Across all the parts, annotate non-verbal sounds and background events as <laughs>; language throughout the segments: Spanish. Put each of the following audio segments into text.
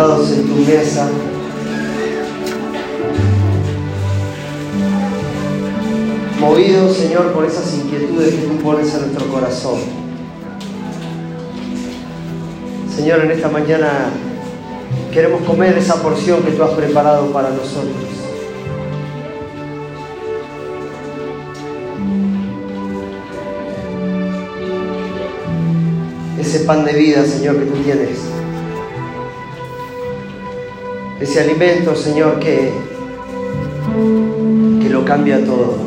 en tu mesa, movidos, Señor, por esas inquietudes que tú pones en nuestro corazón. Señor, en esta mañana queremos comer esa porción que tú has preparado para nosotros. ese pan de vida, Señor, que tú tienes. Ese alimento, Señor, que, que lo cambia todo.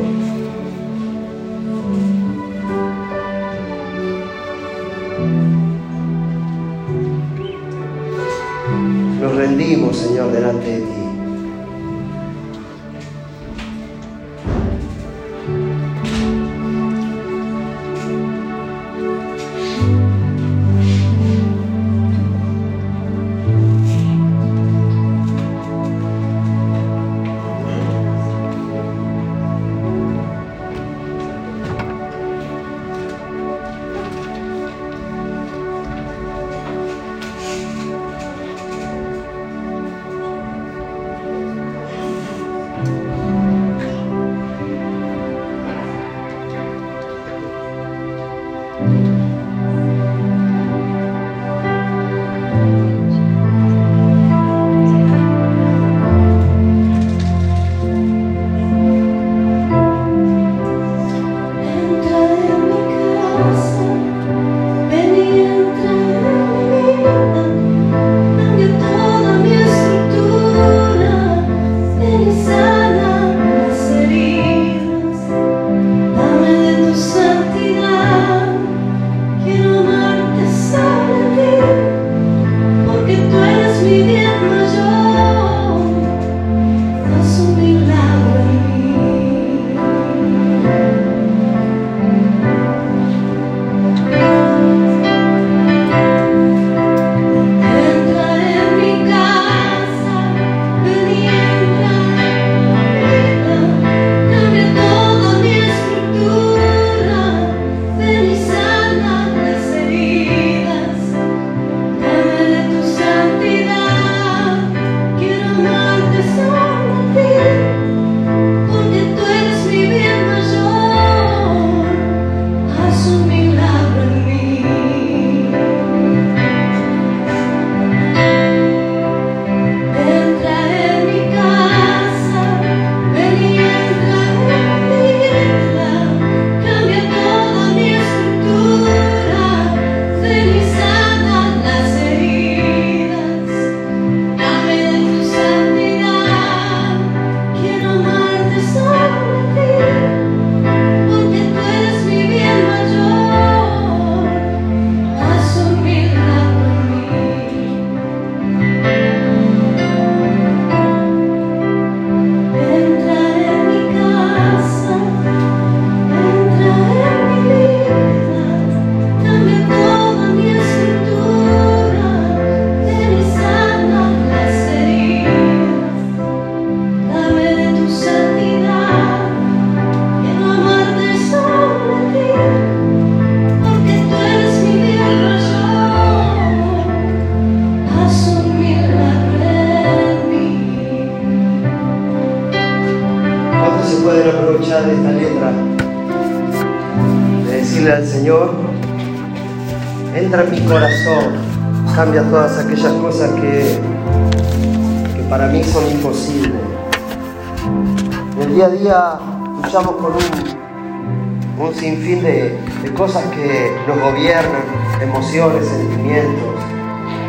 Cosas que nos gobiernan, emociones, sentimientos,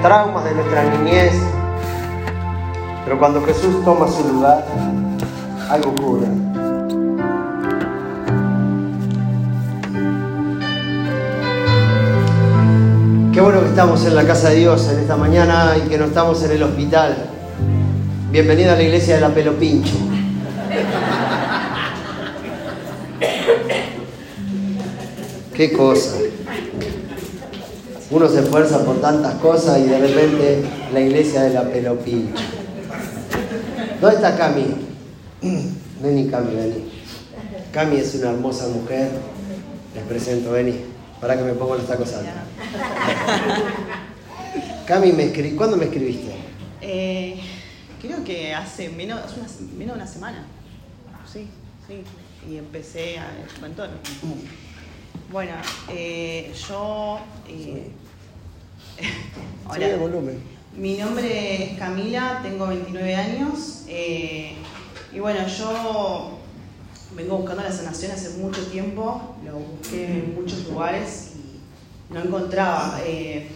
traumas de nuestra niñez. Pero cuando Jesús toma su lugar, algo ocurre. Qué bueno que estamos en la casa de Dios en esta mañana y que no estamos en el hospital. Bienvenida a la iglesia de la Pelo Qué cosa. Uno se esfuerza por tantas cosas y de repente la iglesia de la pelopincha. ¿Dónde está Cami? <clears throat> Vení, Cami, vení. Cami es una hermosa mujer. Les presento, vení. Para que me pongan esta cosa. <laughs> Cami, me escri- ¿cuándo me escribiste? Eh, creo que hace menos, hace una, menos de una semana. Sí, sí. Y empecé a con todo. Bueno, eh, yo. eh, Sube <laughs> el volumen. Mi nombre es Camila, tengo 29 años. eh, y bueno, yo vengo buscando la sanación hace mucho tiempo. Lo busqué en muchos lugares y no encontraba. Eh,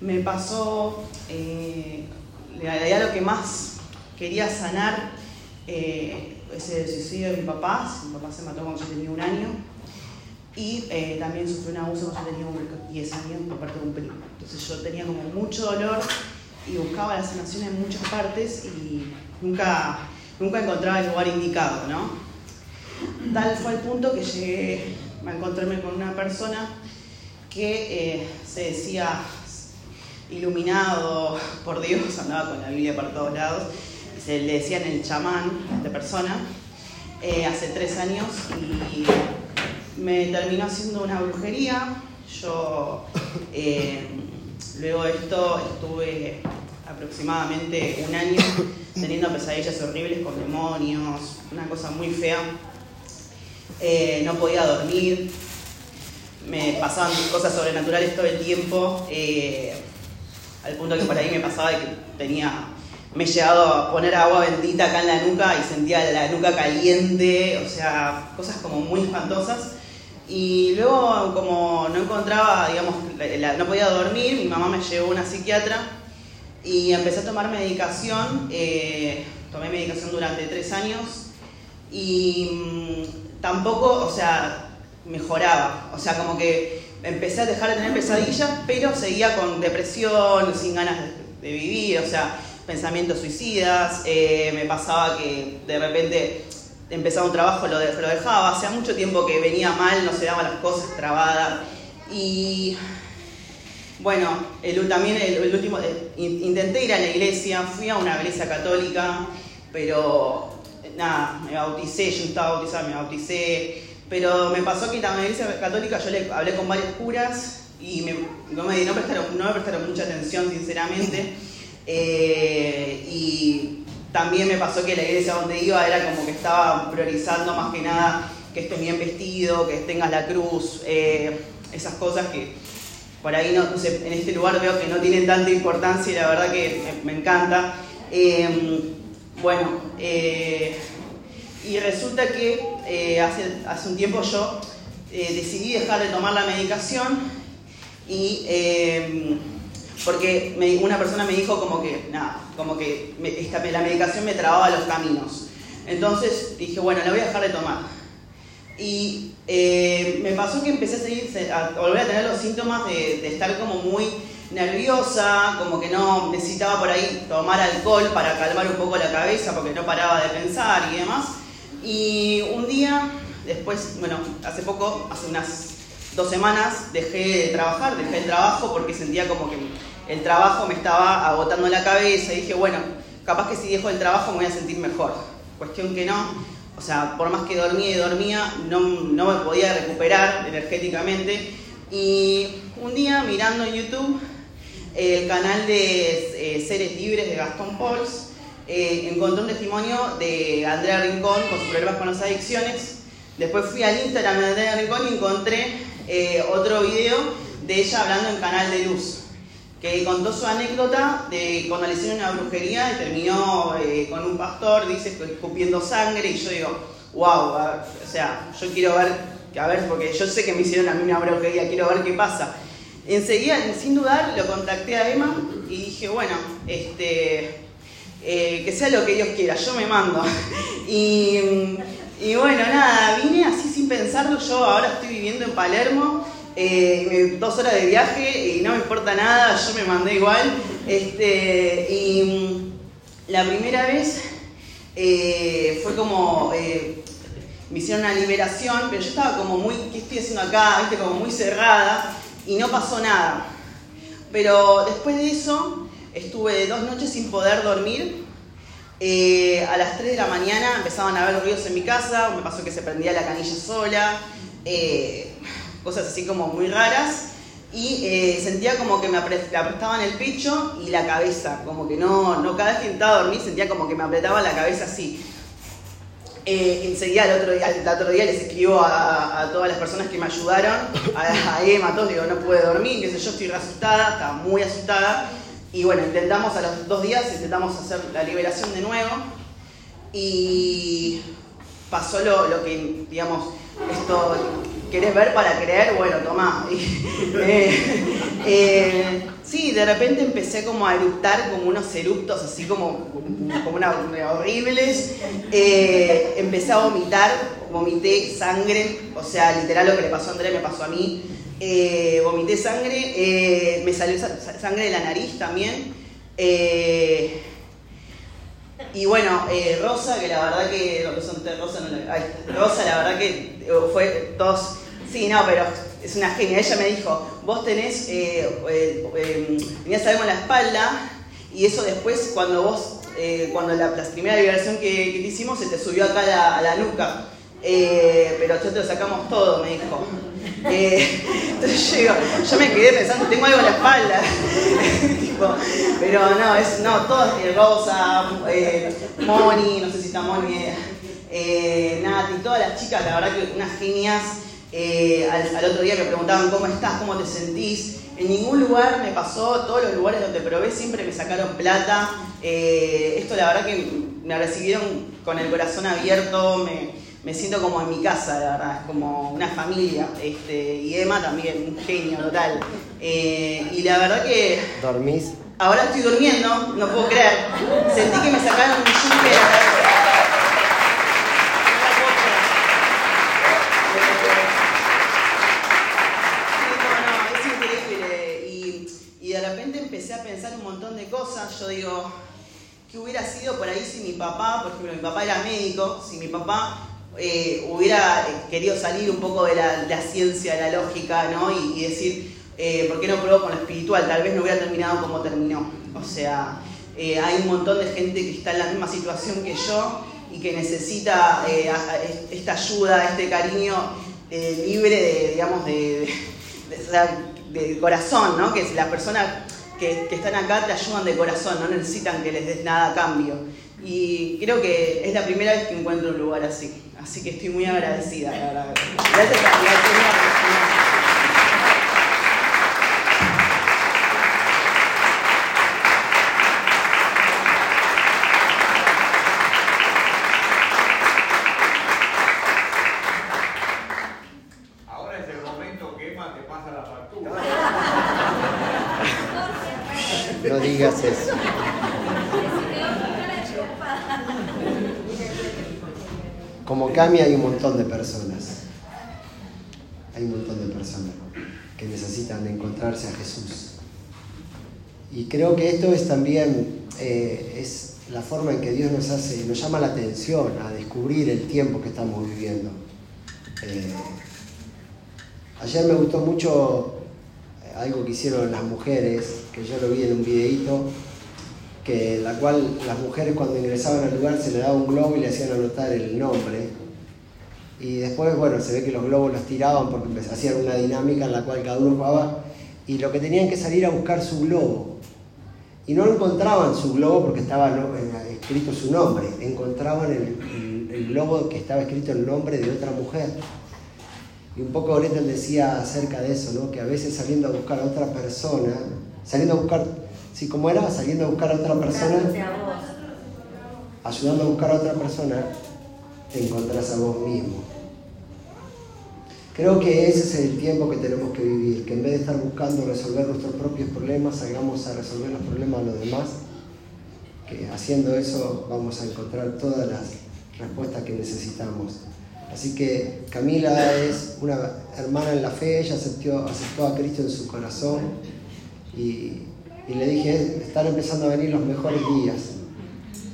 me pasó. Eh, la realidad, lo que más quería sanar eh, es el suicidio de mi papá. Mi papá se mató cuando yo tenía un año. Y eh, también sufrí un abuso cuando yo tenía un- 10 años por parte de un primo. Entonces yo tenía como mucho dolor y buscaba la sanación en muchas partes y nunca, nunca encontraba el lugar indicado, ¿no? Tal fue el punto que llegué a encontrarme con una persona que eh, se decía iluminado por Dios, andaba con la Biblia por todos lados, y se le decían el chamán a esta persona, eh, hace tres años y me terminó haciendo una brujería. Yo eh, luego de esto estuve aproximadamente un año teniendo pesadillas horribles con demonios, una cosa muy fea. Eh, no podía dormir, me pasaban cosas sobrenaturales todo el tiempo, eh, al punto que por ahí me pasaba de que tenía, me he llegado a poner agua bendita acá en la nuca y sentía la nuca caliente, o sea, cosas como muy espantosas. Y luego como no encontraba, digamos, no podía dormir, mi mamá me llevó a una psiquiatra y empecé a tomar medicación, eh, tomé medicación durante tres años y mm, tampoco, o sea, mejoraba. O sea, como que empecé a dejar de tener pesadillas, pero seguía con depresión, sin ganas de, de vivir, o sea, pensamientos suicidas. eh, me pasaba que de repente empezaba un trabajo, lo, de- lo dejaba. Hacía mucho tiempo que venía mal, no se daban las cosas trabadas. Y bueno, el, también el, último, eh, in- intenté ir a la iglesia, fui a una iglesia católica, pero nada, me bauticé, yo estaba bautizada, me bauticé, pero me pasó que en la iglesia católica yo le hablé con varios curas y me- no, me, no, prestaron, me prestaron mucha atención, sinceramente, Eh, y también me pasó que la iglesia donde iba era como que estaba priorizando más que nada que estés bien vestido, que tengas la cruz, eh, esas cosas que por ahí no, en este lugar veo que no tienen tanta importancia y la verdad que me, encanta. Eh, bueno, eh, y resulta que hace, hace un tiempo yo decidí dejar de tomar la medicación y porque una persona me dijo como que, nada, como que me- esta- la medicación me trababa los caminos. Entonces dije, bueno, la voy a dejar de tomar. Y eh, me pasó que empecé a, seguir, a volver a tener los síntomas de, de estar como muy nerviosa, como que no necesitaba por ahí tomar alcohol para calmar un poco la cabeza porque no paraba de pensar y demás. Y un día, después, bueno, hace poco, hace unas dos semanas, dejé de trabajar, dejé el trabajo porque sentía como que el trabajo me estaba agotando la cabeza y dije, bueno, capaz que si dejo el trabajo me voy a sentir mejor. Cuestión que no, o sea, por más que dormía y dormía, no, no me podía recuperar energéticamente. Y un día mirando en YouTube el canal de eh, Seres Libres de Gastón Pauls, eh, encontré un testimonio de Andrea Rincón con sus problemas con las adicciones. Después fui al Instagram de Andrea Rincón y encontré eh, otro video de ella hablando en Canal de Luz, que contó su anécdota de cuando le hicieron una brujería y terminó eh, con un pastor, dice, escupiendo sangre, y yo digo, wow, o sea, yo quiero ver, a ver, porque yo sé que me hicieron a mí una brujería, quiero ver qué pasa. Enseguida, sin dudar, lo contacté a Emma y dije, bueno, este, eh, que sea lo que Dios quiera, yo me mando. <laughs> y, y bueno, nada, vine así sin pensarlo, yo ahora estoy viviendo en Palermo, eh, dos horas de viaje y no me importa nada, yo me mandé igual. Este, y mm, la primera vez eh, fue como, eh, me hicieron una liberación, pero yo estaba como muy, ¿qué estoy haciendo acá? ¿Viste? Como muy cerrada y no pasó nada. Pero después de eso, estuve dos noches sin poder dormir. Eh, a las 3 de la mañana empezaban a haber ruidos en mi casa, me pasó que se prendía la canilla sola, eh, cosas así como muy raras. y eh, sentía como que me apretaban el pecho y la cabeza, como que no, no cada vez que intentaba dormir sentía como que me apretaban la cabeza así. Eh, enseguida el otro día, el les escribo a, todas las personas que me ayudaron, a, a Emma, a todos, digo, no pude dormir, qué sé yo, estoy asustada, estaba muy asustada. Y bueno, intentamos a los dos días, intentamos hacer la liberación de nuevo. Y pasó lo, lo que, digamos, esto ¿Querés ver para creer? Bueno, toma. <laughs> Eh, eh, sí, de repente empecé como a eructar como unos eructos así como, como una, horribles. Eh, empecé a vomitar, vomité sangre, o sea, literal lo que le pasó a André me pasó a mí. Vomité sangre, me salió sangre de la nariz también. y bueno, Rosa, que la verdad que, Rosa, no Rosa, la verdad que fue todos Sí, no, pero es una genia. Ella me dijo, vos tenés, eh, eh, eh, tenías algo en la espalda y eso después cuando vos, eh, cuando la, primera liberación que, te hicimos se te subió acá a la, nuca. Pero nosotros lo sacamos todo, me dijo. entonces yo, yo me quedé pensando, tengo algo en la espalda. <laughs> pero no, es, no, todo es Rosa, Moni, no sé si está Moni, Nati, todas las chicas, la verdad que unas genias. Eh, al, otro día me preguntaban cómo estás, cómo te sentís. En ningún lugar me pasó, todos los lugares donde probé siempre me sacaron plata. Eh, esto la verdad que me recibieron con el corazón abierto, me, siento como en mi casa, la verdad, es como una familia. Este, y Emma también, un genio total. Eh, y la verdad que... ¿Dormís? Ahora estoy durmiendo, no puedo creer. Sentí que me sacaron un yunque. yo digo, ¿qué hubiera sido por ahí si mi papá, por ejemplo, mi papá era médico, si mi papá eh, hubiera querido salir un poco de la, ciencia, de la lógica, ¿no? Y, decir, eh, ¿por qué no probó con lo espiritual? Tal vez no hubiera terminado como terminó. O sea, eh, hay un montón de gente que está en la misma situación que yo y que necesita esta ayuda, este cariño libre de, digamos, de, corazón, ¿no? Que la persona que, están acá te ayudan de corazón, no necesitan que les des nada a cambio. Y creo que es la primera vez que encuentro un lugar así. Así que estoy muy agradecida, la verdad. Gracias a Como Cami hay un montón de personas. Hay un montón de personas que necesitan encontrarse a Jesús. Y creo que esto es también eh, es la forma en que Dios nos hace, nos llama la atención a descubrir el tiempo que estamos viviendo. Eh, ayer me gustó mucho algo que hicieron las mujeres, que yo lo vi en un videíto, que la cual las mujeres cuando ingresaban al lugar se le daba un globo y le hacían anotar el nombre. Y después, bueno, se ve que los globos los tiraban porque hacían una dinámica en la cual cada uno jugaba. Y lo que tenían que salir a buscar su globo. Y no encontraban su globo porque estaba escrito su nombre, encontraban el, el, globo que estaba escrito el nombre de otra mujer. Y un poco Gretel decía acerca de eso, ¿no? que a veces saliendo a buscar a otra persona, saliendo a buscar Sí, como era saliendo a buscar a otra persona, ayudando a buscar a otra persona, te encontrás a vos mismo. Creo que ese es el tiempo que tenemos que vivir, que en vez de estar buscando resolver nuestros propios problemas, salgamos a resolver los problemas de los demás, que haciendo eso vamos a encontrar todas las respuestas que necesitamos. Así que Camila es una hermana en la fe, ella aceptó, aceptó a Cristo en su corazón y y le dije, están empezando a venir los mejores días.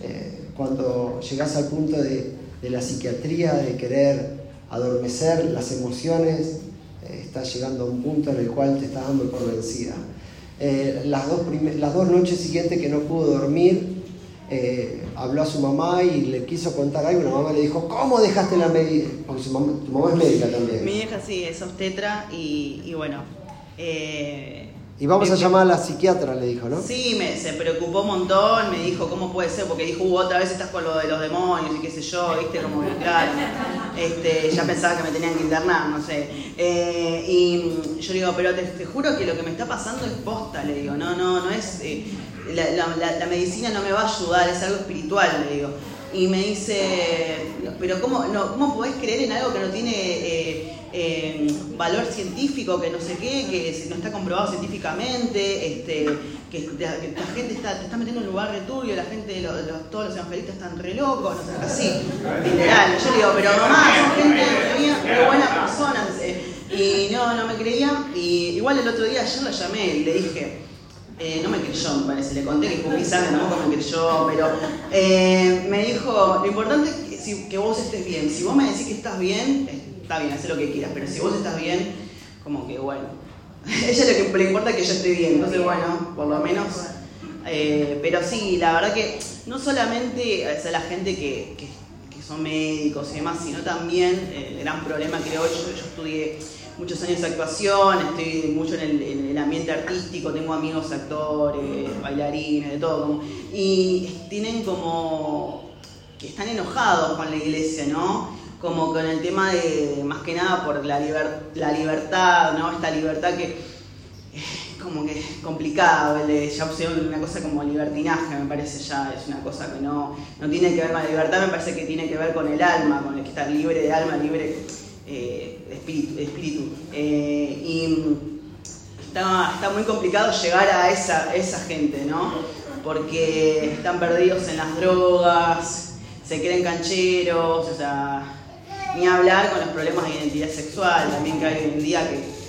Eh, cuando llegas al punto de, la psiquiatría, de querer adormecer las emociones, eh, estás llegando a un punto en el cual te estás dando por vencida. Eh, las, dos las dos noches siguientes que no pudo dormir, habló a su mamá y le quiso contar algo. La mamá le dijo, ¿cómo dejaste la medicina? Porque tu mamá es médica también. Mi hija sí, es obstetra y, y bueno, Eh, y vamos a llamar a la psiquiatra, le dijo, ¿no? Sí, me, se preocupó un montón, me dijo cómo puede ser, porque dijo, "Uh, otra vez estás con lo de los demonios y qué sé yo, viste, como claro, este, ya pensaba que me tenían que internar, no sé. Eh, y yo le digo, pero te, te juro que lo que me está pasando es posta, le digo, no, no, no es, eh, la- la medicina no me va a ayudar, es algo espiritual, le digo. Y me dice, "No, pero ¿cómo, no, ¿cómo podés creer en algo que no tiene eh, eh, valor científico, que no sé qué, que no está comprobado científicamente, este, que, la, gente está, te está metiendo en un lugar returbio, la gente, lo- lo- todos los evangelistas están re locos, no sé, así, literal. Yo le digo, pero mamá, gente buenas personas. eh". Y no, no me creía. Y igual el otro día, ayer la llamé y le dije, eh, no me creyó, me parece, le conté que escupí sangre, tampoco me creyó, pero eh, me dijo, lo importante es que, si- que vos estés bien. Si vos me decís que estás bien, está bien, haz lo que quieras, pero si vos estás bien, como que bueno. <laughs> Ella lo que le importa es que yo esté bien, entonces bueno, por lo menos. eh, pero sí, la verdad que no solamente o sea, la gente que, que- que son médicos y demás, sino también el gran problema creo yo, yo estudié muchos años de actuación, estoy mucho en el, en el ambiente artístico, tengo amigos actores, bailarines, de todo, como- y tienen como que están enojados con la iglesia, ¿no? Como con el tema de, más que nada por la, liber- la libertad, ¿no? Esta libertad que es como que es complicado, ya opción una cosa como libertinaje, me parece ya, es una cosa que no, no tiene que ver con la libertad, me parece que tiene que ver con el alma, con el que está libre de alma, libre eh, espíritu. espíritu. Eh, y está, está muy complicado llegar a esa, esa gente, ¿no? Porque están perdidos en las drogas, se creen cancheros, o sea, ni hablar con los problemas de identidad sexual también que hay hoy en día que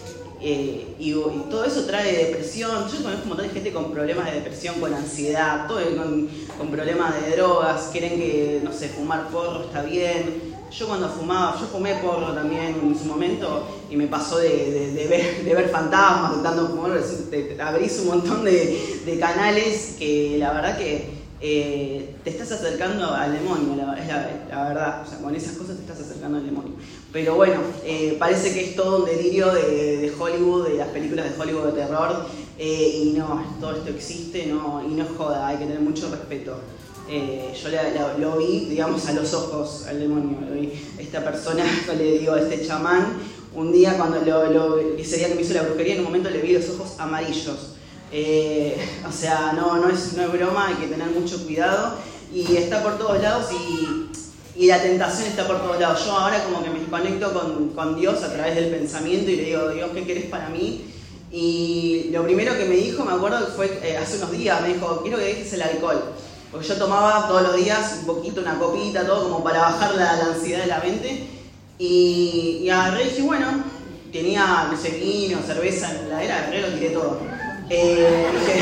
eh, y, todo eso trae depresión. Yo conozco un montón gente con problemas de depresión, con ansiedad, todo con, con problemas de drogas, quieren que, no sé, fumar porro está bien. Yo cuando fumaba, yo fumé porro también en su momento y me pasó de, de- de ver, de ver fantasmas, intentando fumar, te, abrís un montón de, de canales que la verdad que eh, te estás acercando al demonio, la, la, verdad, con esas cosas te estás acercando al demonio. Pero bueno, eh, parece que es todo un delirio de, de Hollywood, de las películas de Hollywood de terror, eh, y no, todo esto existe no, y no es joda, hay que tener mucho respeto. Eh, yo la- lo vi, digamos, a los ojos al demonio, vi. Esta persona, <laughs> yo le digo este chamán, un día cuando lo, lo- ese día que me hizo la brujería, en un momento le vi los ojos amarillos. Eh, <laughs> o sea, no, no, es, no es broma, hay que tener mucho cuidado y está por todos lados y, y la tentación está por todos lados. Yo ahora como que me conecto con, con Dios a través del pensamiento y le digo, Dios, ¿qué querés para mí? Y lo primero que me dijo, me acuerdo que fue eh, hace unos días, me dijo, quiero que dejes el alcohol. Porque yo tomaba todos los días un poquito, una copita, todo como para bajar la, ansiedad de la mente. Y, y agarré y dije, bueno, tenía, no sé, vino, cerveza en la heladera, agarré lo tiré todo. Eh, dije,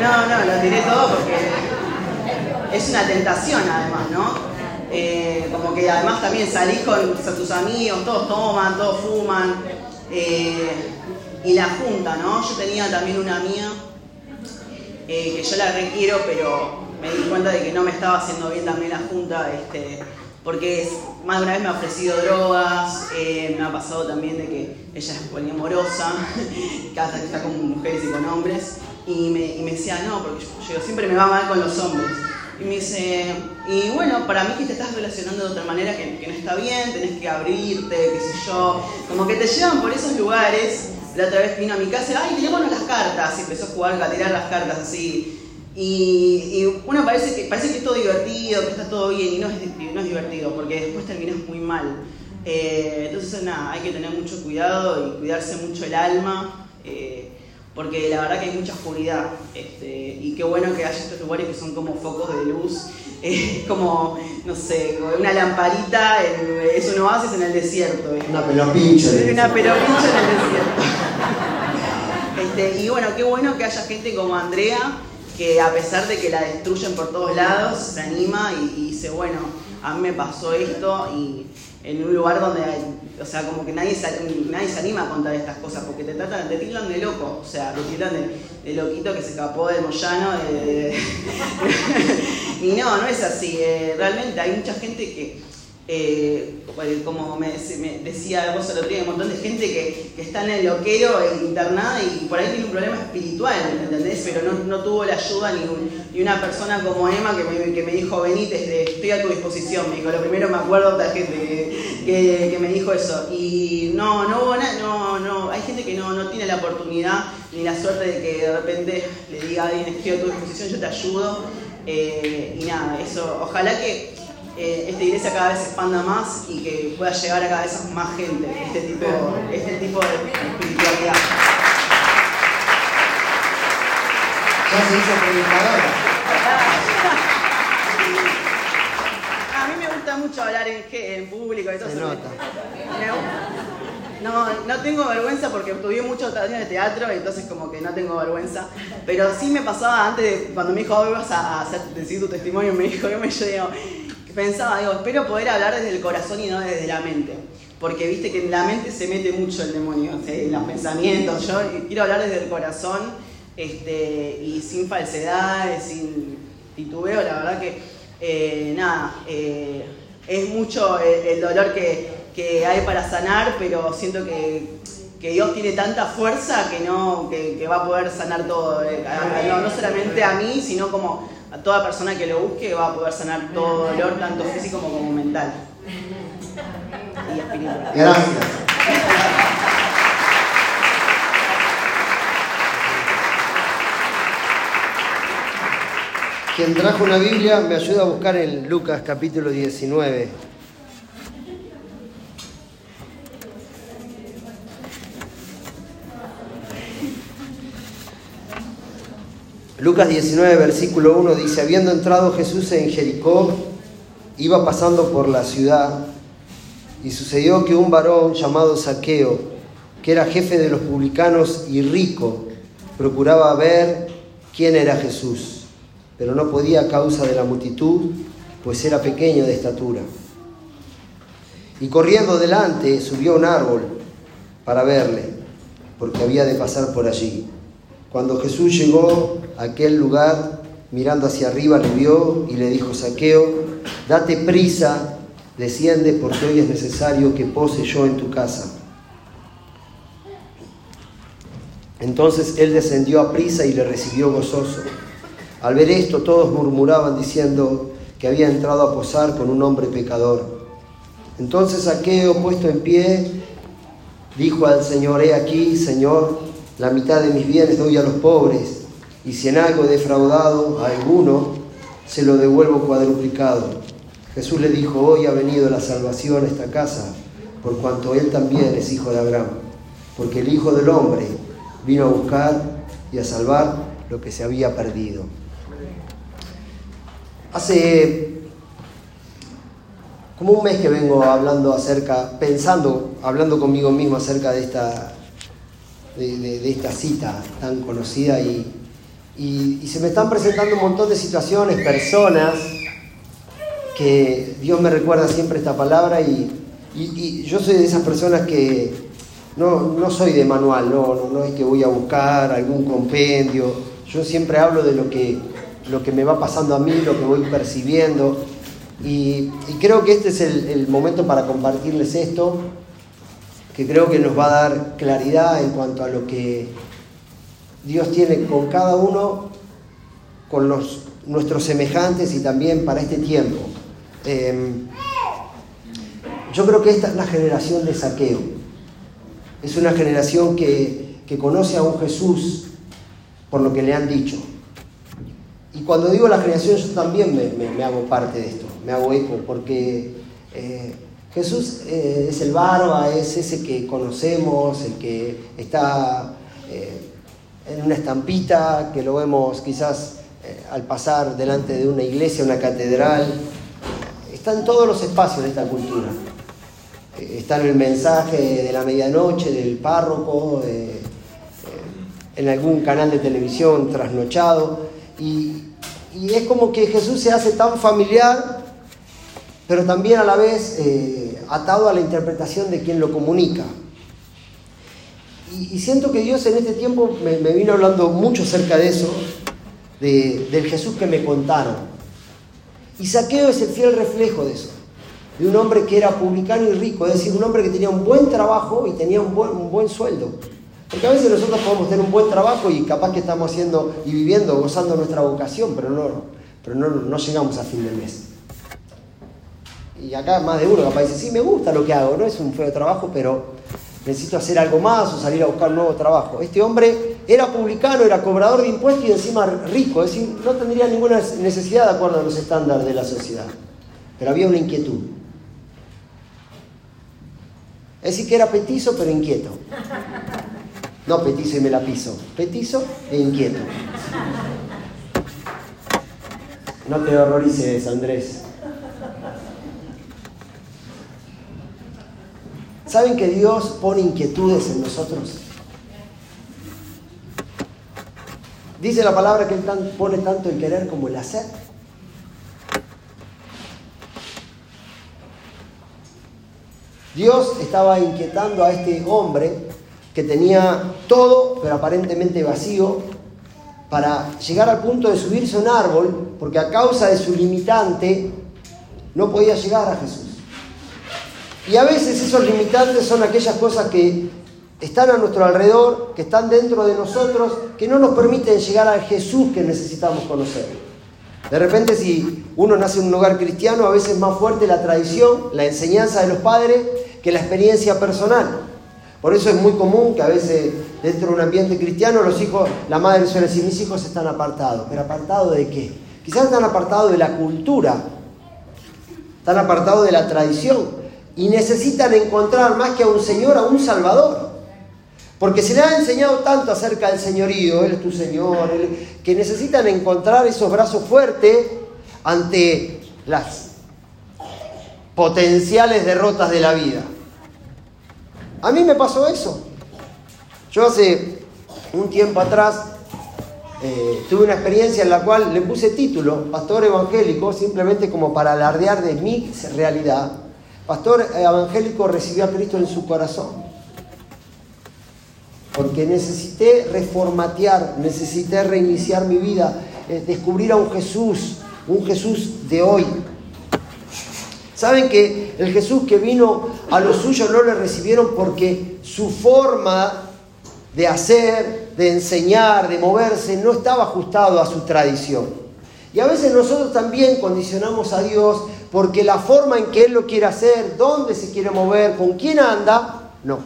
no, no, lo tiré todo porque es una tentación además, ¿no? Eh, como que además también salís con tus amigos, todos toman, todos fuman. eh, y la junta, ¿no? Yo tenía también una mía eh, que yo la requiero, pero me di cuenta de que no me estaba haciendo bien también la junta, este, porque más de una vez me ha ofrecido drogas, eh, me ha pasado también de que ella es poliamorosa, <laughs> cada está con mujeres y con hombres, y me, y me decía, no, porque yo, yo siempre me va mal con los hombres. Y me dice, y bueno, para mí que te estás relacionando de otra manera que, que no está bien, tenés que abrirte, qué sé yo, como que te llevan por esos lugares. La otra vez vino a mi casa, ay, tirémonos las cartas, y empezó a jugar, a tirar las cartas así. Y, y uno parece que, parece que es todo divertido, que está todo bien, y no es, no es divertido, porque después terminas muy mal. Eh, entonces, nada, hay que tener mucho cuidado y cuidarse mucho el alma, eh, porque la verdad que hay mucha oscuridad. Este, y qué bueno que haya estos lugares que son como focos de luz, eh, <laughs> como, no sé, una lamparita, en- es un oasis en el desierto. Una pelopincha. Una pelopincha en el desierto. <laughs> Este, y bueno, qué bueno que haya gente como Andrea, que a pesar de que la destruyen por todos lados, se anima y, y dice, bueno, a mí me pasó esto y en un lugar donde, hay- o sea, como que nadie se, nadie se anima a contar estas cosas, porque te tratan, te tildan de loco, o sea, te tildan de, de loquito que se escapó del Moyano. de- de- y no, no es así, eh, realmente hay mucha gente que eh, como me, decía vos el otro día, un montón de gente que, está en el loquero internada y por ahí tiene un problema espiritual, ¿entendés? Pero no, tuvo la ayuda ni, una persona como Emma que me, que me dijo, vení, estoy a tu disposición. Me dijo, lo primero me acuerdo de gente que, me dijo eso. Y no, no no, no, hay gente que no, tiene la oportunidad ni la suerte de que de repente le diga a alguien, estoy a tu disposición, yo te ayudo. Eh, y nada, eso, ojalá que eh, esta iglesia cada vez se expanda más y que pueda llegar a cada vez más gente, este tipo, este tipo de espiritualidad. Ya se hizo predicadora. A mí me gusta mucho hablar en, en público y todo se Nota. No, no tengo vergüenza porque estudié muchos años de teatro, entonces como que no tengo vergüenza. Pero sí me pasaba antes, cuando me dijo, hoy vas a, decir tu testimonio, me dijo, yo me yo pensaba, digo, espero poder hablar desde el corazón y no desde la mente. Porque viste que en la mente se mete mucho el demonio, en los pensamientos. Yo quiero hablar desde el corazón este, y sin falsedades, sin titubeo. La verdad que, eh, nada, eh, es mucho el, dolor que, hay para sanar, pero siento que, Dios tiene tanta fuerza que, no, que, va a poder sanar todo. Eh, no solamente a mí, sino como a toda persona que lo busque va a poder sanar todo dolor, tanto físico como mental y espiritual. Gracias. Quien trajo una Biblia me ayuda a buscar en Lucas capítulo 19. Lucas 19, versículo 1 dice, habiendo entrado Jesús en Jericó, iba pasando por la ciudad, y sucedió que un varón llamado Saqueo, que era jefe de los publicanos y rico, procuraba ver quién era Jesús, pero no podía a causa de la multitud, pues era pequeño de estatura. Y corriendo delante subió a un árbol para verle, porque había de pasar por allí. Cuando Jesús llegó aquel lugar, mirando hacia arriba, le vio y le dijo, Saqueo, date prisa, desciende porque hoy es necesario que pose yo en tu casa. Entonces él descendió a prisa y le recibió gozoso. Al ver esto todos murmuraban diciendo que había entrado a posar con un hombre pecador. Entonces Saqueo, puesto en pie, dijo al Señor, he aquí, Señor, la mitad de mis bienes doy a los pobres, y si en algo he defraudado a alguno, se lo devuelvo cuadruplicado. Jesús le dijo, hoy ha venido la salvación a esta casa, por cuanto él también es hijo de Abraham, porque el Hijo del Hombre vino a buscar y a salvar lo que se había perdido. Hace como un mes que vengo hablando acerca, pensando, hablando conmigo mismo acerca de esta de, esta cita tan conocida y, y, se me están presentando un montón de situaciones, personas, que Dios me recuerda siempre esta palabra y, yo soy de esas personas que no, no soy de manual, no, no, es que voy a buscar algún compendio, yo siempre hablo de lo que, lo que me va pasando a mí, lo que voy percibiendo y, creo que este es el, el momento para compartirles esto que creo que nos va a dar claridad en cuanto a lo que Dios tiene con cada uno, con los, nuestros semejantes y también para este tiempo. Em, yo creo que esta es la generación de saqueo. Es una generación que, conoce a un Jesús por lo que le han dicho. Y cuando digo la generación, yo también me, hago parte de esto, me hago eco, porque eh, Jesús eh, es el barba, es ese que conocemos, el que está eh, en una estampita, que lo vemos quizás eh, al pasar delante de una iglesia, una catedral. Está en todos los espacios de esta cultura. está en el mensaje de la medianoche del párroco, en algún canal de televisión trasnochado. y es como que Jesús se hace tan familiar pero también a la vez eh, atado a la interpretación de quien lo comunica. Y, siento que Dios en este tiempo me, vino hablando mucho acerca de eso, del Jesús que me contaron. Y Saqueo es el fiel reflejo de eso. de un hombre que era publicano y rico, es decir, un hombre que tenía un buen trabajo y tenía un buen, un buen sueldo. Porque a veces nosotros podemos tener un buen trabajo y capaz que estamos haciendo y viviendo, gozando nuestra vocación, pero no, pero no, no llegamos a fin de mes. Y acá más de uno capaz dice, sí, me gusta lo que hago, no es un feo trabajo, pero necesito hacer algo más o salir a buscar un nuevo trabajo. Este hombre era publicano, era cobrador de impuestos y encima rico, es decir, no tendría ninguna necesidad de acuerdo a los estándares de la sociedad. Pero había una inquietud. Es decir, que era petizo pero inquieto. No petizo y me la piso, petizo e inquieto. No te horrorices, Andrés. ¿Saben que Dios pone inquietudes en nosotros? Dice la palabra que Él pone tanto el querer como el hacer. Dios estaba inquietando a este hombre que tenía todo, pero aparentemente vacío, para llegar al punto de subirse a un árbol, porque a causa de su limitante no podía llegar a Jesús. Y a veces esos limitantes son aquellas cosas que están a nuestro alrededor, que están dentro de nosotros, que no nos permiten llegar al Jesús que necesitamos conocer. De repente si uno nace en un hogar cristiano, a veces es más fuerte la tradición, la enseñanza de los padres, que la experiencia personal. Por eso es muy común que a veces dentro de un ambiente cristiano los hijos, la madre suele decir, mis hijos están apartados. ¿Pero apartados de qué? Quizás están apartados de la cultura, están apartados de la tradición y necesitan encontrar más que a un Señor, a un Salvador. Porque se le ha enseñado tanto acerca del señorío, Él es tu Señor, que necesitan encontrar esos brazos fuertes ante las potenciales derrotas de la vida. A mí me pasó eso. Yo hace un tiempo atrás eh, tuve una experiencia en la cual le puse título, pastor evangélico, simplemente como para alardear de mi realidad. Pastor evangélico recibió a Cristo en su corazón. Porque necesité reformatear, necesité reiniciar mi vida, eh, descubrir a un Jesús, un Jesús de hoy. Saben que el Jesús que vino a los suyos no le recibieron porque su forma de hacer, de enseñar, de moverse, no estaba ajustado a su tradición. Y a veces nosotros también condicionamos a Dios porque la forma en que Él lo quiere hacer, dónde se quiere mover, con quién anda, no.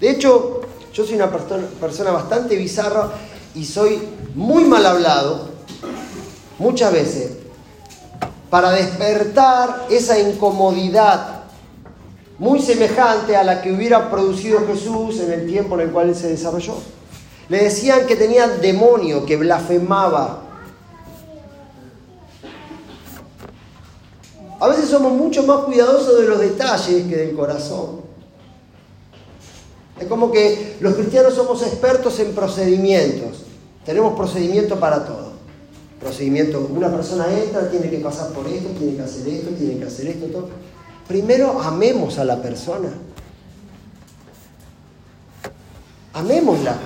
De hecho, yo soy una persona bastante bizarra y soy muy mal hablado, muchas veces, para despertar esa incomodidad muy semejante a la que hubiera producido Jesús en el tiempo en el cual él se desarrolló. Le decían que tenía demonio, que blasfemaba, A veces somos mucho más cuidadosos de los detalles que del corazón. Es como que los cristianos somos expertos en procedimientos. Tenemos procedimiento para todo. Procedimiento, una persona entra, tiene que pasar por esto, tiene que hacer esto, tiene que hacer esto, todo. Primero amemos a la persona. Amémosla.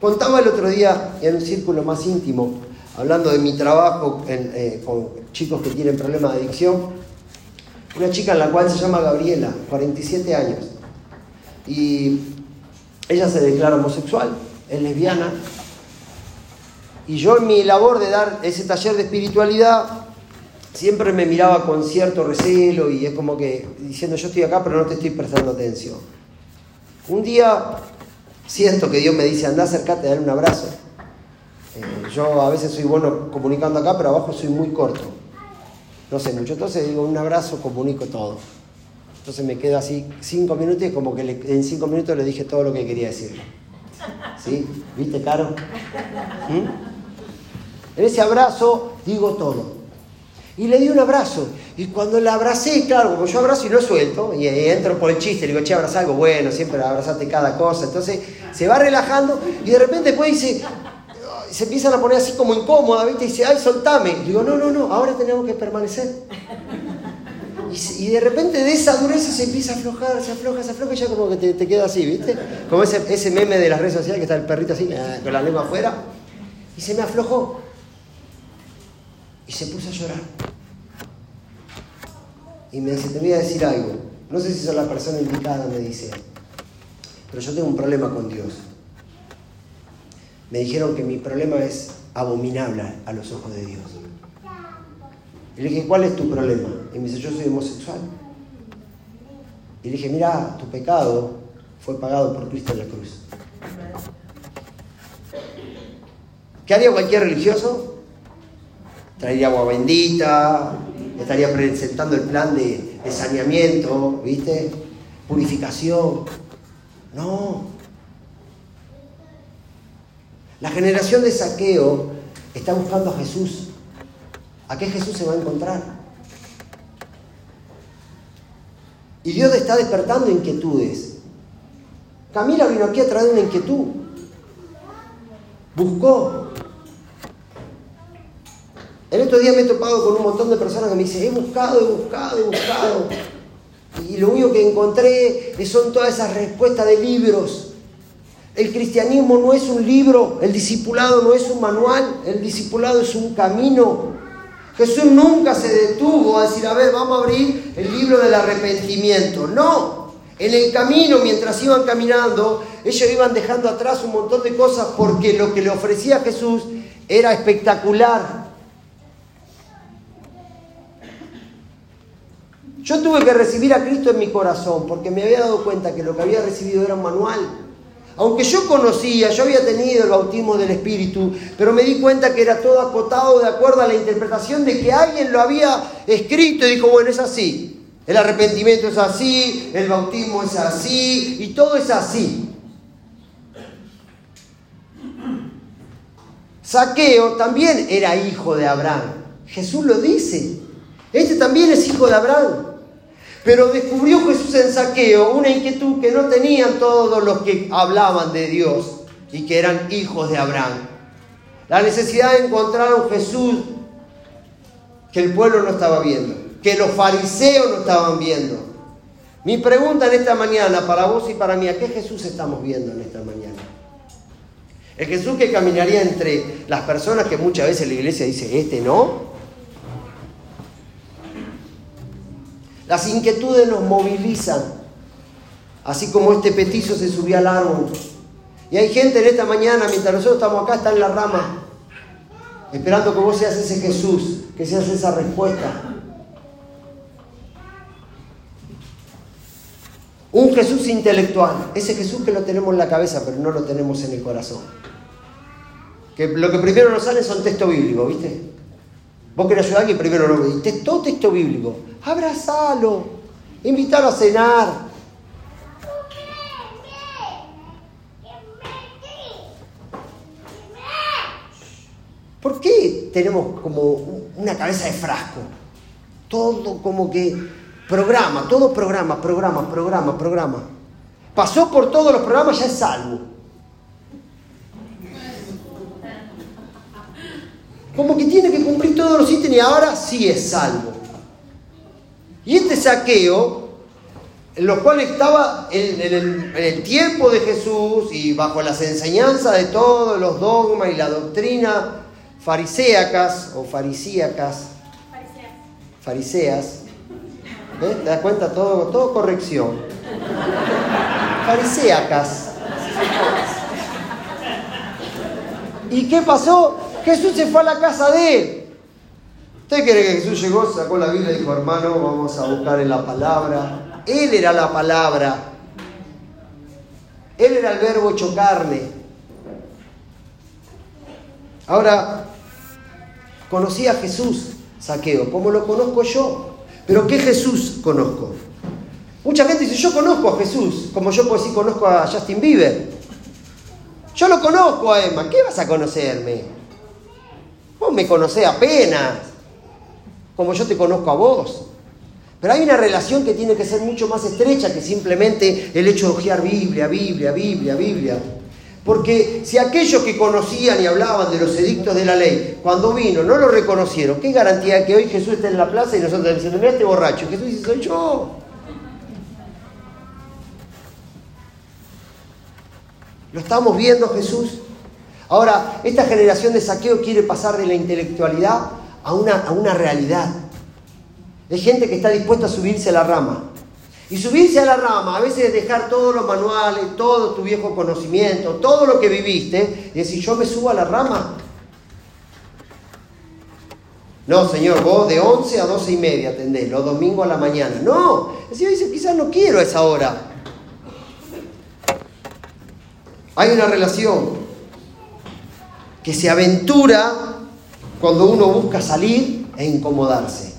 Contaba el otro día en un círculo más íntimo hablando de mi trabajo eh, con chicos que tienen problemas de adicción, una chica en la cual se llama Gabriela, 47 años, y ella se declara homosexual, es lesbiana, y yo en mi labor de dar ese taller de espiritualidad, siempre me miraba con cierto recelo y es como que diciendo yo estoy acá pero no te estoy prestando atención. Un día siento que Dios me dice, anda, acércate, dale un abrazo. Eh, yo a veces soy bueno comunicando acá, pero abajo soy muy corto. No sé mucho. Entonces digo, un abrazo, comunico todo. Entonces me quedo así cinco minutos y como que en cinco minutos le dije todo lo que quería decirle. ¿Sí? ¿Viste, Caro? ¿Mm? En ese abrazo digo todo. Y le di un abrazo. Y cuando la abracé, claro, como yo abrazo y lo suelto, y entro por el chiste, le digo, che, abraza algo bueno, siempre abrazaste cada cosa. Entonces se va relajando y de repente después dice, se empiezan a poner así como incómoda, ¿viste? Y dice, ay, soltame. digo, no, no, no, ahora tenemos que permanecer. Y, de repente de esa dureza se empieza a aflojar, se afloja, se afloja y ya como que te, queda así, ¿viste? Como ese, ese meme de las redes sociales que está el perrito así, ah, con la lengua afuera. Y se me aflojó. Y se puso a llorar. Y me dice, te voy a decir algo. No sé si soy la persona indicada, me dice. Pero yo tengo un problema con Dios. Me dijeron que mi problema es abominable a los ojos de Dios. Y le dije, ¿cuál es tu problema? Y me dice, yo soy homosexual. Y le dije, mira, tu pecado fue pagado por Cristo en la cruz. ¿Qué haría cualquier religioso? Traería agua bendita, estaría presentando el plan de, de saneamiento, ¿viste? Purificación. No. La generación de saqueo está buscando a Jesús. ¿A qué Jesús se va a encontrar? Y Dios está despertando inquietudes. Camila vino aquí a traer una inquietud. Buscó. El otro día me he topado con un montón de personas que me dicen, he buscado, he buscado, he buscado. Y lo único que encontré son todas esas respuestas de libros. El cristianismo no es un libro, el discipulado no es un manual, el discipulado es un camino. Jesús nunca se detuvo a decir, a ver, vamos a abrir el libro del arrepentimiento. No, en el camino, mientras iban caminando, ellos iban dejando atrás un montón de cosas porque lo que le ofrecía Jesús era espectacular. Yo tuve que recibir a Cristo en mi corazón porque me había dado cuenta que lo que había recibido era un manual. Aunque yo conocía, yo había tenido el bautismo del Espíritu, pero me di cuenta que era todo acotado de acuerdo a la interpretación de que alguien lo había escrito y dijo, bueno, es así. El arrepentimiento es así, el bautismo es así y todo es así. Saqueo también era hijo de Abraham. Jesús lo dice. Este también es hijo de Abraham. Pero descubrió Jesús en saqueo una inquietud que no tenían todos los que hablaban de Dios y que eran hijos de Abraham. La necesidad de encontrar a un Jesús que el pueblo no estaba viendo, que los fariseos no estaban viendo. Mi pregunta en esta mañana para vos y para mí, ¿a qué Jesús estamos viendo en esta mañana? El Jesús que caminaría entre las personas que muchas veces la iglesia dice, este no, Las inquietudes nos movilizan, así como este petizo se subió al árbol. Y hay gente en esta mañana, mientras nosotros estamos acá, está en la rama, esperando que vos seas ese Jesús, que seas esa respuesta. Un Jesús intelectual, ese Jesús que lo tenemos en la cabeza, pero no lo tenemos en el corazón. Que lo que primero nos sale son textos bíblicos, ¿viste? Vos querés ayudar a alguien, primero lo veis. Todo texto bíblico. Abrazalo. Invítalo a cenar. ¿Por qué tenemos como una cabeza de frasco? Todo como que programa, todo programa, programa, programa, programa. Pasó por todos los programas, ya es salvo. Como que tiene que cumplir todos los ítems y ahora sí es salvo. Y este saqueo, en lo cual estaba en, el, tiempo de Jesús y bajo las enseñanzas de todos los dogmas y la doctrina fariseacas o farisíacas, fariseas, ¿ves? ¿Te das cuenta? Todo, todo corrección. Fariseacas. ¿Y qué pasó? Jesús se fue a la casa de él. ¿Usted cree que Jesús llegó, sacó la Biblia y dijo, hermano, vamos a buscar en la palabra? Él era la palabra. Él era el verbo hecho carne. Ahora, conocí a Jesús, saqueo, como lo conozco yo. Pero ¿qué Jesús conozco? Mucha gente dice, yo conozco a Jesús, como yo pues sí conozco a Justin Bieber. Yo lo conozco a Emma, ¿qué vas a conocerme? Me conocés apenas, como yo te conozco a vos. Pero hay una relación que tiene que ser mucho más estrecha que simplemente el hecho de ojear Biblia, Biblia, Biblia, Biblia. Porque si aquellos que conocían y hablaban de los edictos de la ley, cuando vino no lo reconocieron, ¿qué garantía que hoy Jesús esté en la plaza y nosotros diciendo, mira este borracho? Jesús dice, soy yo. ¿Lo estamos viendo Jesús? Ahora, esta generación de saqueo quiere pasar de la intelectualidad a una, a una realidad. Es gente que está dispuesta a subirse a la rama. Y subirse a la rama, a veces es dejar todos los manuales, todo tu viejo conocimiento, todo lo que viviste, y decir, yo me subo a la rama. No, Señor, vos de 11 a 12 y media atendés, los domingos a la mañana. No, el Señor dice, quizás no quiero a esa hora. Hay una relación que se aventura cuando uno busca salir e incomodarse.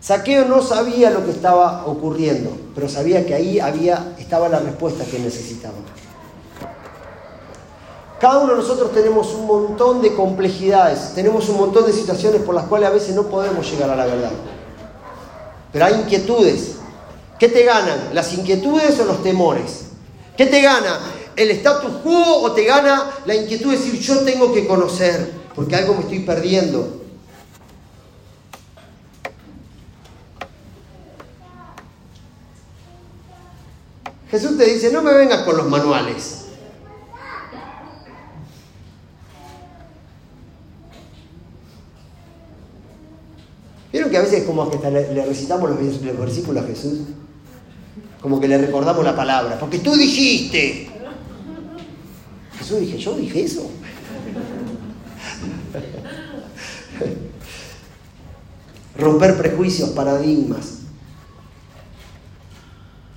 Saqueo no sabía lo que estaba ocurriendo, pero sabía que ahí había, estaba la respuesta que necesitaba. Cada uno de nosotros tenemos un montón de complejidades, tenemos un montón de situaciones por las cuales a veces no podemos llegar a la verdad. Pero hay inquietudes. ¿Qué te ganan? ¿Las inquietudes o los temores? ¿Qué te gana? ¿El status quo o te gana la inquietud de decir yo tengo que conocer porque algo me estoy perdiendo? Jesús te dice, no me vengas con los manuales. ¿Vieron que a veces como que le recitamos los versículos a Jesús? Como que le recordamos la palabra. Porque tú dijiste. Jesús dije, yo dije eso. Romper prejuicios, paradigmas.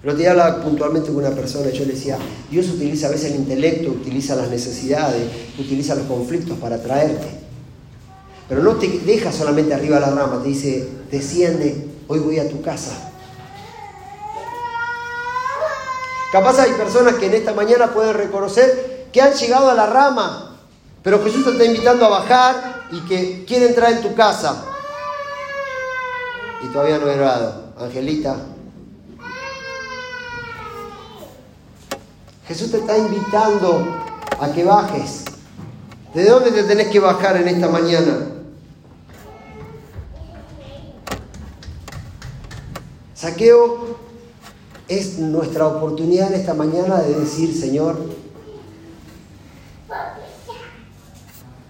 El otro día hablaba puntualmente con una persona y yo le decía, Dios utiliza a veces el intelecto, utiliza las necesidades, utiliza los conflictos para atraerte. Pero no te deja solamente arriba de la rama, te dice, desciende, hoy voy a tu casa. Capaz hay personas que en esta mañana pueden reconocer que han llegado a la rama, pero Jesús te está invitando a bajar y que quiere entrar en tu casa. Y todavía no he orado. Angelita, Jesús te está invitando a que bajes. ¿De dónde te tenés que bajar en esta mañana? Saqueo es nuestra oportunidad en esta mañana de decir, Señor,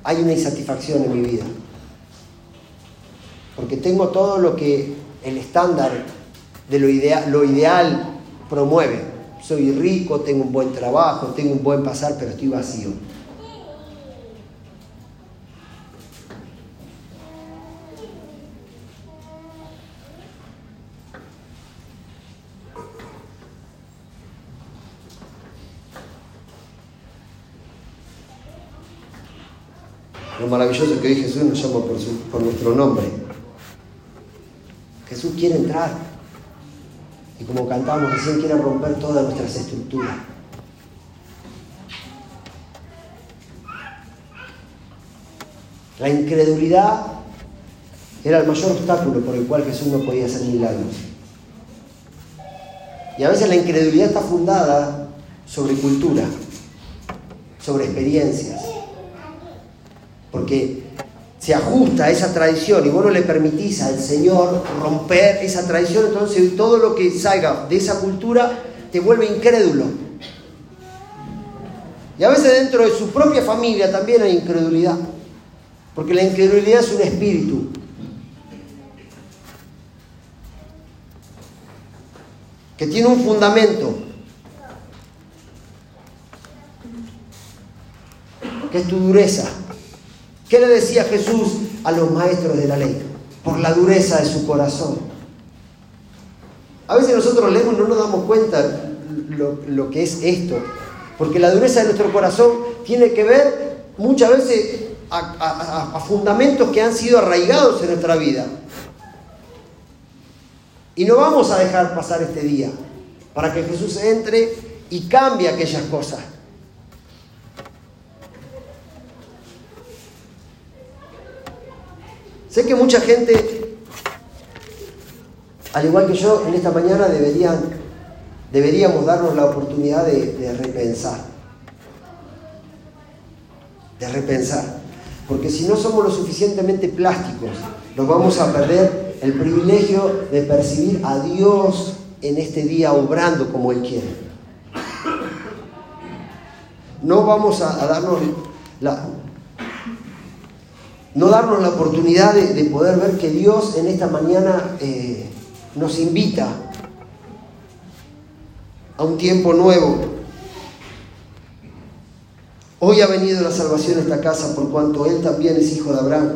hay una insatisfacción en mi vida. Porque tengo todo lo que el estándar de lo ideal, promueve soy rico, tengo un buen trabajo, tengo un buen pasar, pero estoy vacío. Maravilloso que hoy Jesús nos llama por, por nuestro nombre. Jesús quiere entrar y como cantamos recién, quiere romper todas nuestras estructuras. La incredulidad era el mayor obstáculo por el cual Jesús no podía hacer milagros. Y a veces la incredulidad está fundada sobre cultura, sobre experiencias. Porque se ajusta a esa tradición y vos no le permitís al Señor romper esa tradición, entonces todo lo que salga de esa cultura te vuelve incrédulo. Y a veces dentro de su propia familia también hay incredulidad, porque la incredulidad es un espíritu. que tiene un fundamento, que es tu dureza. ¿Qué le decía Jesús a los maestros de la ley? Por la dureza de su corazón. A veces nosotros leemos y no nos damos cuenta lo, que es esto. Porque la dureza de nuestro corazón tiene que ver muchas veces a, fundamentos que han sido arraigados en nuestra vida. Y no vamos a dejar pasar este día para que Jesús entre y cambie aquellas cosas. Sé que mucha gente, al igual que yo, en esta mañana deberían, deberíamos darnos la oportunidad de, repensar. De repensar. Porque si no somos lo suficientemente plásticos, nos vamos a perder el privilegio de percibir a Dios en este día obrando como Él quiere. No vamos a, darnos la, no darnos la oportunidad de, poder ver que Dios en esta mañana eh, nos invita a un tiempo nuevo. Hoy ha venido la salvación a esta casa por cuanto Él también es hijo de Abraham,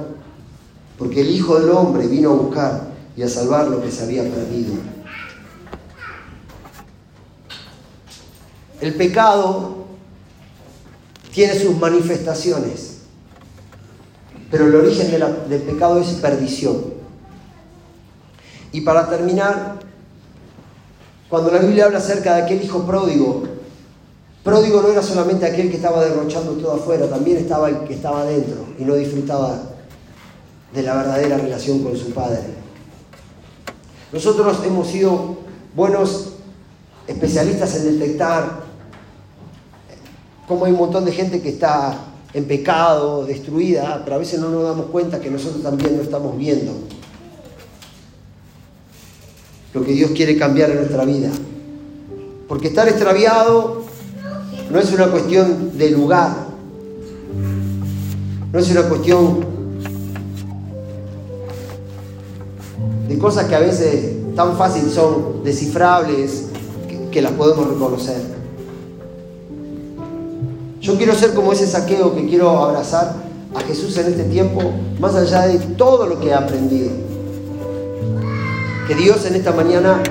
porque el Hijo del Hombre vino a buscar y a salvar lo que se había perdido. El pecado tiene sus manifestaciones, pero el origen del pecado es perdición. Y para terminar, cuando la Biblia habla acerca de aquel hijo pródigo, pródigo no era solamente aquel que estaba derrochando todo afuera, también estaba el que estaba dentro y no disfrutaba de la verdadera relación con su padre. Nosotros hemos sido buenos especialistas en detectar cómo hay un montón de gente que está en pecado, destruida, pero a veces no nos damos cuenta que nosotros también no estamos viendo lo que Dios quiere cambiar en nuestra vida. Porque estar extraviado no es una cuestión de lugar, no es una cuestión de cosas que a veces tan fácil son descifrables que, que las podemos reconocer. Yo quiero ser como ese saqueo que quiero abrazar a Jesús en este tiempo, más allá de todo lo que he aprendido. Que Dios en esta mañana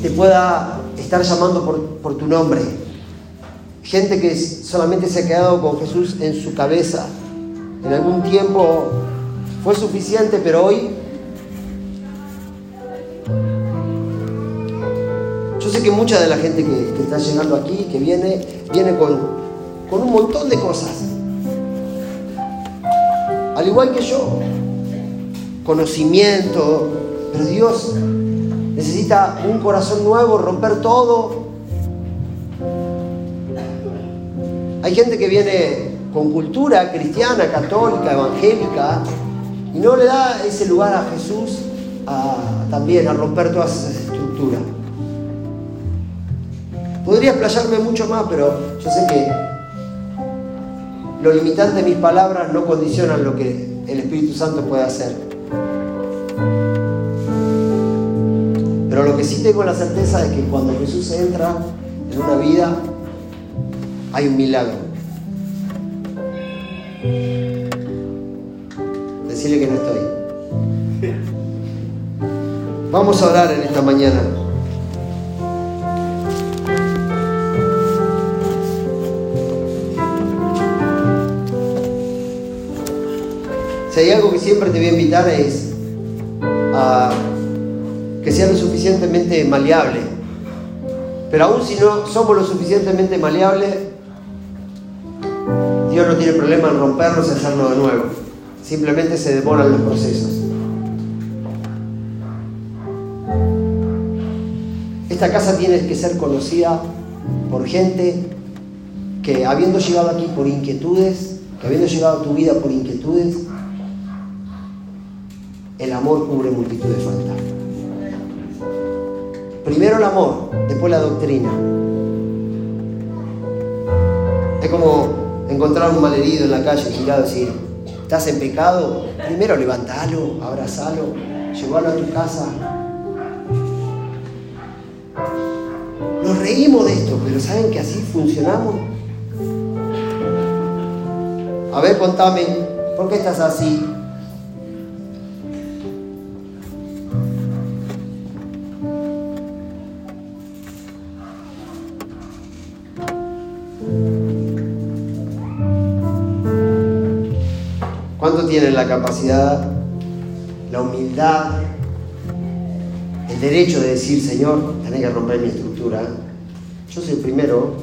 te pueda estar llamando por, por tu nombre. Gente que solamente se ha quedado con Jesús en su cabeza. En algún tiempo fue suficiente, pero hoy sé que mucha de la gente que, está llegando aquí, que viene, viene con, con un montón de cosas. Al igual que yo. Conocimiento. Pero Dios necesita un corazón nuevo, romper todo. Hay gente que viene con cultura cristiana, católica, evangélica, y no le da ese lugar a Jesús también a romper todas esas estructuras. Podría explayarme mucho más, pero yo sé que lo limitante de mis palabras no condicionan lo que el Espíritu Santo puede hacer. Pero lo que sí tengo la certeza es que cuando Jesús entra en una vida, hay un milagro. Decirle que no estoy. Vamos a orar en esta mañana. Si hay algo que siempre te voy a invitar es a que seas lo suficientemente maleable. Pero aún si no somos lo suficientemente maleables, Dios no tiene problema en rompernos y hacerlo de nuevo. Simplemente se demoran los procesos. Esta casa tiene que ser conocida por gente que habiendo llegado aquí por inquietudes, que habiendo llegado a tu vida por inquietudes, cubre multitud de faltas. Primero el amor, después la doctrina. Es como encontrar un malherido en la calle girado y decir, ¿estás en pecado? Primero levantalo, abrazalo, llévalo a tu casa. Nos reímos de esto, pero ¿saben que así funcionamos? A ver, contame, ¿por qué estás así? Tienen la capacidad, la humildad, el derecho de decir, Señor, tenés que romper mi estructura. Yo soy el primero.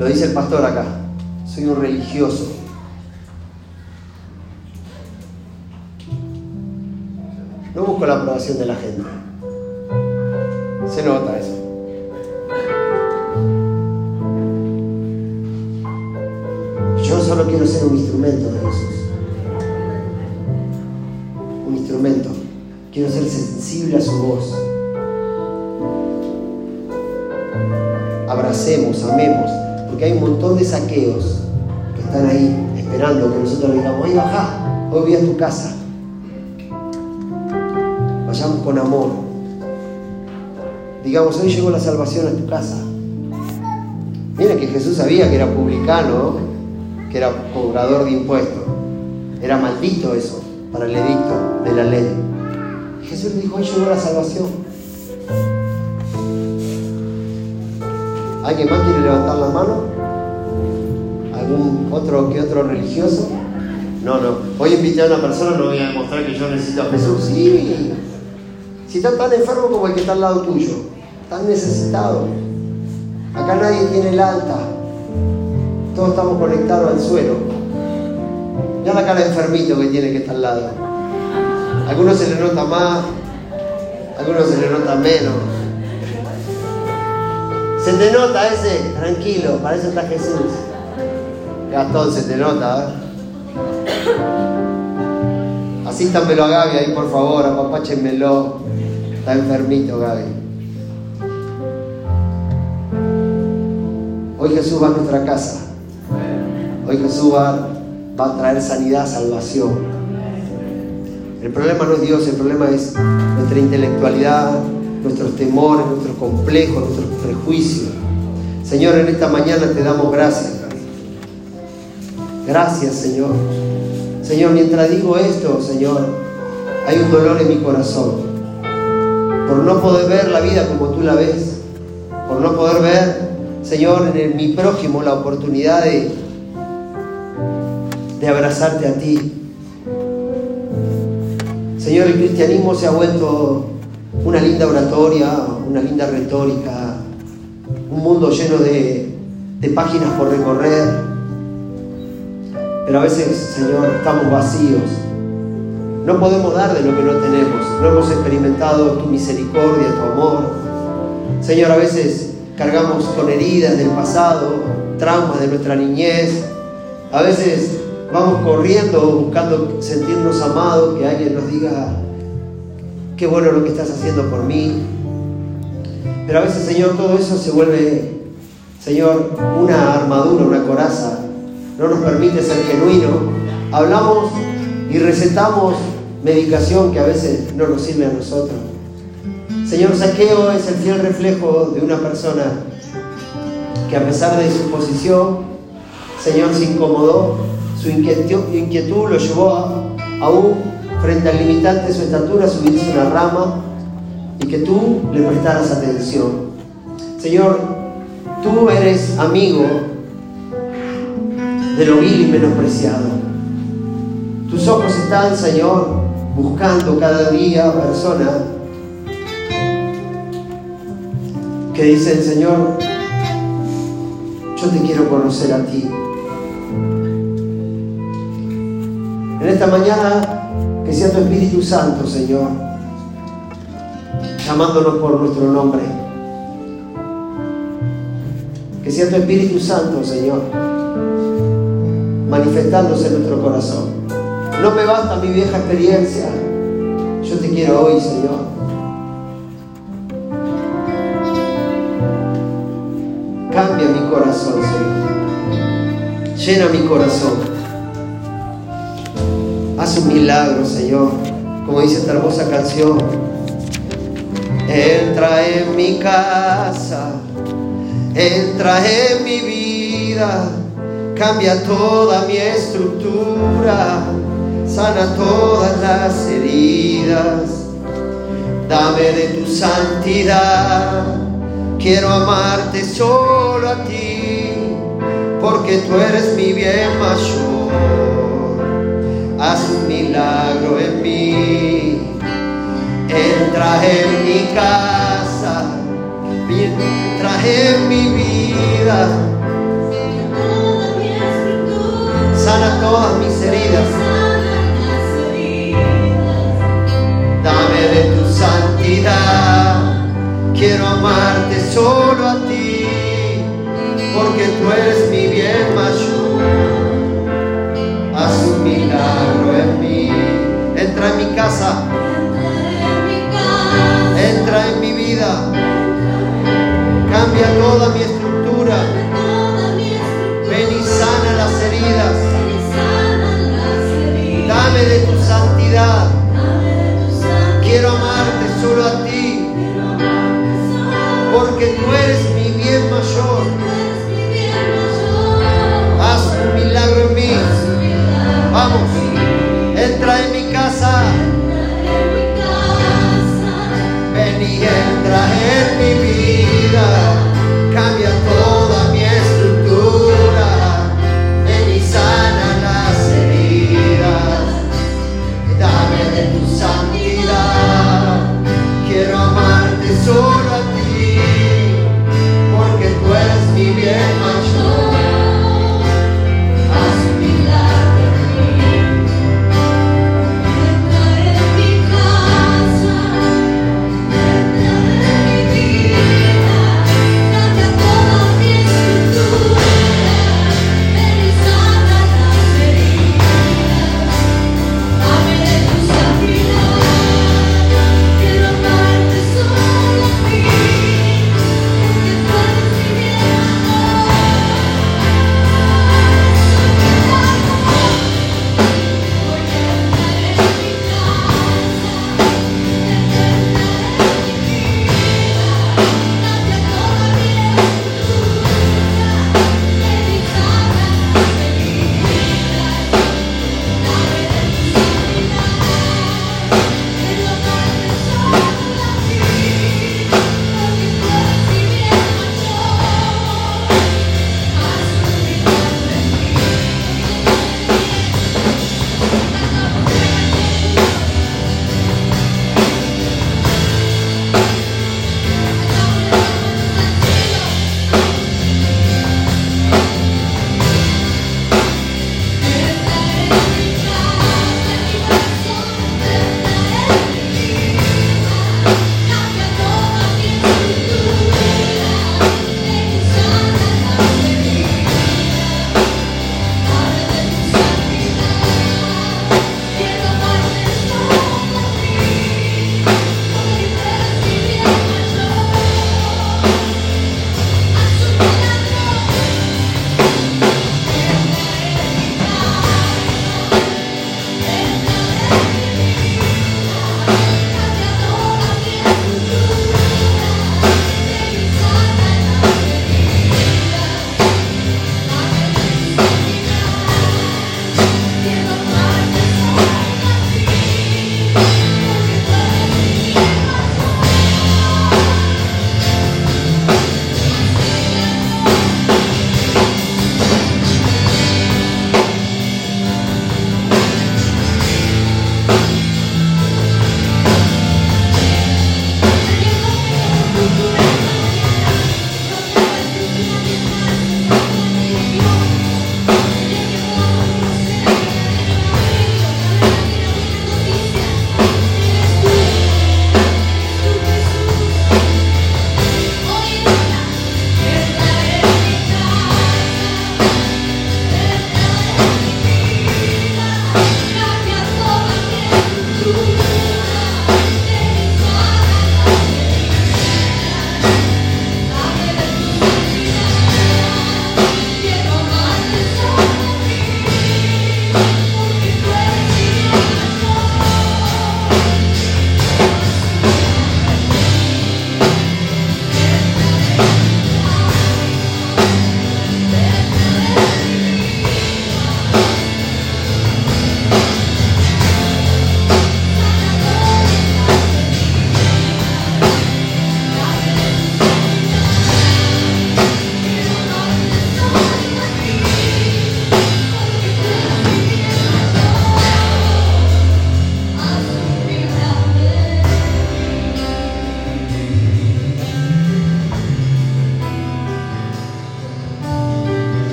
Lo dice el pastor acá. Soy un religioso. No busco la aprobación de la gente. Se nota eso. Solo quiero ser un instrumento de Jesús. Un instrumento. Quiero ser sensible a su voz. Abracemos, amemos, porque hay un montón de saqueos están ahí esperando que nosotros le digamos, ¡ay, bajá! Hoy voy a tu casa. Vayamos con amor. Digamos, hoy llegó la salvación a tu casa. Mira que Jesús sabía que era publicano, que era cobrador de impuestos. Era maldito eso para el edicto de la ley. Jesús dijo, hoy llegó la salvación. ¿Alguien más quiere levantar la mano? ¿Algún otro que otro religioso? No, no. Hoy invité a una persona, no voy a demostrar que yo necesito a Jesús. Sí. Si estás tan enfermo como el que está al lado tuyo, tan necesitado. Acá nadie tiene el alta. Todos estamos conectados al suelo. Ya la cara enfermito que tiene que estar al lado. algunos se le nota más, algunos se le nota menos. Se te nota ese, tranquilo, para eso está Jesús. Gastón, se te nota, ¿eh? Asístanmelo a Gaby ahí, por favor, apapáchenmelo. Está enfermito, Gaby. Hoy Jesús va a nuestra casa. Hoy Jesús va, va a traer sanidad, salvación. El problema no es Dios, el problema es nuestra intelectualidad, nuestros temores, nuestros complejos, nuestros prejuicios. Señor, en esta mañana te damos gracias. Gracias, Señor. Señor, mientras digo esto, Señor, hay un dolor en mi corazón por no poder ver la vida como tú la ves, por no poder ver, Señor, en mi prójimo la oportunidad de, de abrazarte a ti. Señor, el cristianismo se ha vuelto una linda oratoria, una linda retórica, un mundo lleno de, de páginas por recorrer, pero a veces, Señor, estamos vacíos no podemos dar de lo que no tenemos. No hemos experimentado tu misericordia, tu amor. Señor, a veces cargamos con heridas del pasado, traumas de nuestra niñez. A veces vamos corriendo buscando sentirnos amados, que alguien nos diga, qué bueno lo que estás haciendo por mí. Pero a veces, Señor, todo eso se vuelve, Señor, una armadura, una coraza. No nos permite ser genuino. Hablamos y recetamos medicación que a veces no nos sirve a nosotros. Señor Saqueo es el fiel reflejo de una persona que a pesar de su posición, Señor se incomodó, su inquietud, lo llevó a, aún frente al limitante de su estatura a subirse una rama y que tú le prestaras atención. Señor, tú eres amigo de lo vil y menospreciado. Tus ojos están, Señor, buscando cada día personas que dicen, Señor, yo te quiero conocer a ti. Esta mañana, que sea tu Espíritu Santo, Señor, llamándonos por nuestro nombre. Que sea tu Espíritu Santo, Señor, manifestándose en nuestro corazón. No me basta mi vieja experiencia. Yo te quiero hoy, Señor. Cambia mi corazón, Señor. Llena mi corazón. Haz un milagro, Señor. Como dice esta hermosa canción. Entra en mi casa. Entra en mi vida. Cambia toda mi estructura sana todas las heridas. Dame de tu santidad, quiero amarte solo a ti, porque tú eres mi bien mayor haz un milagro en mí. Entra en mi casa, entra en mi vida. Sana todas mis heridas. Dame de tu santidad. Quiero amarte solo a ti, porque tú eres mi bien más entra en mi casa, entra en mi vida, cambia toda mi